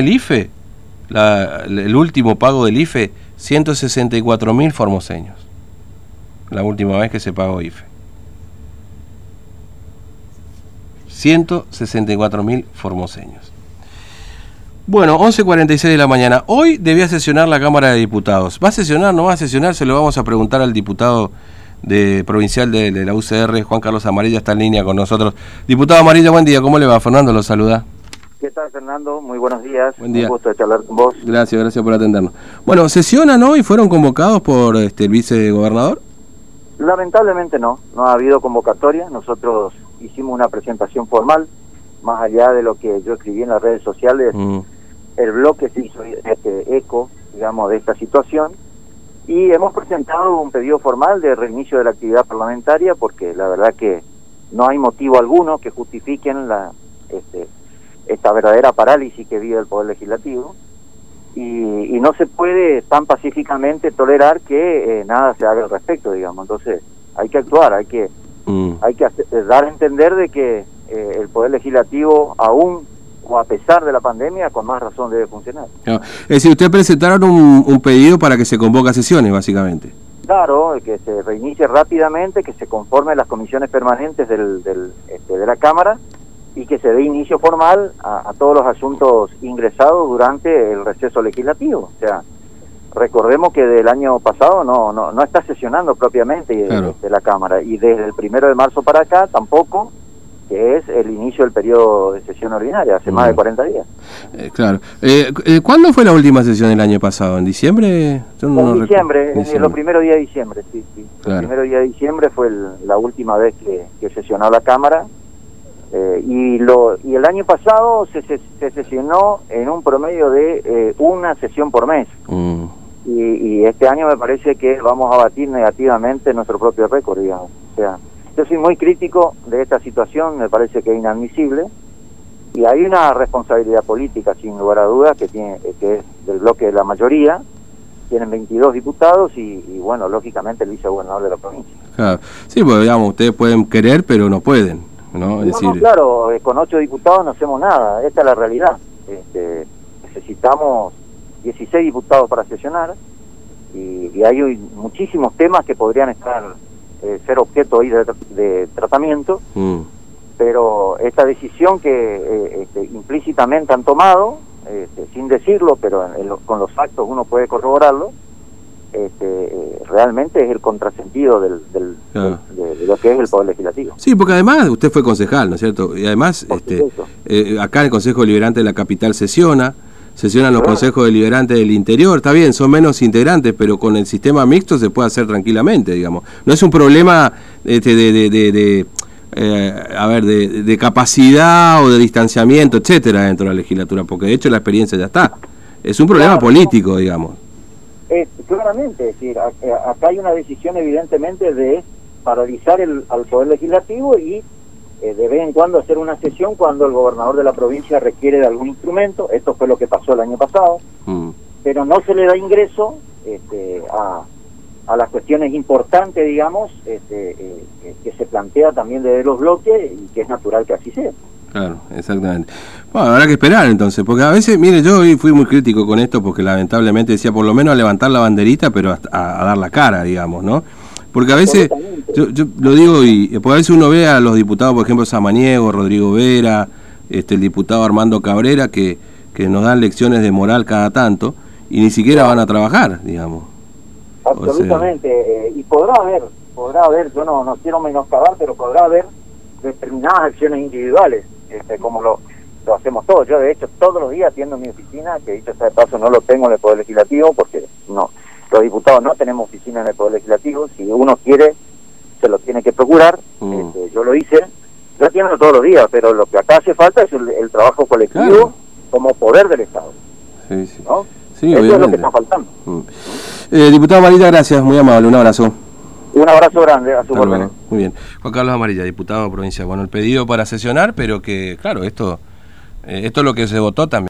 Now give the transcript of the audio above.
el IFE, el último pago del IFE, 164 mil formoseños. La última vez que se pagó IFE. 164 mil formoseños. Bueno, 11.46 de la mañana. Hoy debía sesionar la Cámara de Diputados. ¿Va a sesionar? ¿No va a sesionar? Se lo vamos a preguntar al diputado de provincial de, de la UCR, Juan Carlos Amarilla, está en línea con nosotros. Diputado Amarilla, buen día. ¿Cómo le va? Fernando lo saluda. ¿Qué tal, Fernando? Muy buenos días. Buen día. Un gusto de charlar con vos. Gracias, gracias por atendernos. Bueno, sesionan hoy, fueron convocados por este, el vicegobernador. Lamentablemente no, no ha habido convocatoria. Nosotros hicimos una presentación formal, más allá de lo que yo escribí en las redes sociales. Mm, El bloque se hizo este eco, digamos, de esta situación. Y hemos presentado un pedido formal de reinicio de la actividad parlamentaria porque la verdad que no hay motivo alguno que justifiquen la, este, esta verdadera parálisis que vive el Poder Legislativo. Y, y no se puede tan pacíficamente tolerar que eh, nada se haga al respecto, digamos. Entonces hay que actuar, hay que, mm. hay que hacer- eh, dar a entender de que eh, el Poder Legislativo aún o a pesar de la pandemia, con más razón debe funcionar. No, Es decir, ustedes presentaron un, un pedido para que se convoque a sesiones, básicamente. Claro, que se reinicie rápidamente, que se conformen las comisiones permanentes del, del, este, de la Cámara y que se dé inicio formal a, a todos los asuntos ingresados durante el receso legislativo. O sea, recordemos que del año pasado no, no, no está sesionando propiamente Claro. de la Cámara y desde el primero de marzo para acá tampoco, que es el inicio del periodo de sesión ordinaria, hace más de Mm. 40 días. Eh, claro. Eh, eh, ¿Cuándo fue la última sesión del año pasado? ¿En diciembre? Yo no en diciembre, en Diciembre. los primeros días de diciembre, sí, sí. Claro. El primero día de diciembre fue el- la última vez que, que sesionó la Cámara. Eh, y lo y el año pasado se, se, se sesionó en un promedio de eh, una sesión por mes. Mm, Y, y este año me parece que vamos a batir negativamente nuestro propio récord, digamos. O sea, yo soy muy crítico de esta situación, me parece que es inadmisible. Y hay una responsabilidad política, sin lugar a dudas, que, tiene, que es del bloque de la mayoría. Tienen 22 diputados y, y, bueno, lógicamente el vicegobernador de la provincia. claro. Sí, pues digamos, ustedes pueden querer, pero no pueden. ¿No? Es No, decir, no, claro, eh, con 8 diputados no hacemos nada, esta es la realidad. Este, necesitamos 16 diputados para sesionar y, y hay muchísimos temas que podrían estar eh, ser objeto hoy de, de tratamiento, mm, pero esta decisión que eh, este, implícitamente han tomado, este, sin decirlo, pero en- en lo- con los actos uno puede corroborarlo, este, realmente es el contrasentido del, del- Claro. de, de lo que es el Poder Legislativo. Sí, porque además usted fue concejal, ¿no es cierto? Y además, este, eh, acá el Consejo Deliberante de la capital sesiona, sesionan los Claro. consejos deliberantes del interior, está bien, son menos integrantes, pero con el sistema mixto se puede hacer tranquilamente, digamos. No es un problema este, de, de, de- de, eh, a ver, de, de capacidad o de distanciamiento, etcétera, dentro de la legislatura, porque de hecho la experiencia ya está. Es un problema Claro. político, digamos. Claramente, es decir, eh, acá hay una decisión evidentemente de paralizar el, al Poder Legislativo y eh, de vez en cuando hacer una sesión cuando el gobernador de la provincia requiere de algún instrumento, esto fue lo que pasó el año pasado, Mm, pero no se le da ingreso este, a, a las cuestiones importantes, digamos, este, eh, que se plantea también desde los bloques y que es natural que así sea. Claro, exactamente. Bueno, habrá que esperar entonces, porque a veces, mire, yo hoy fui muy crítico con esto porque lamentablemente decía por lo menos a levantar la banderita, pero a, a dar la cara, digamos, ¿no? Porque a veces, yo, yo lo digo y porque a veces uno ve a los diputados, por ejemplo, Samaniego, Rodrigo Vera, este, el diputado Armando Cabrera, que, que nos dan lecciones de moral cada tanto y ni siquiera van a trabajar, digamos. O sea- Absolutamente, eh, y podrá haber, podrá haber, yo no, no quiero menoscabar, pero podrá haber determinadas acciones individuales, este, como lo, lo hacemos todos. Yo, de hecho, todos los días atiendo en mi oficina, que dicho sea de paso, no lo tengo en el Poder Legislativo, porque no los diputados no tenemos oficina en el Poder Legislativo. Si uno quiere, se lo tiene que procurar. Mm. Este, yo lo hice, yo atiendo todos los días, pero lo que acá hace falta es el, el trabajo colectivo Claro. como poder del Estado. Sí, sí. ¿no? Sí, Eso es lo que está faltando. Mm. Eh, diputado Amarilla, gracias, muy amable, un abrazo. Un abrazo grande a su órdenes. Muy bien. Juan Carlos Amarilla, diputado provincial. Bueno, el pedido para sesionar, pero que, claro, esto, eh, esto es lo que se votó también.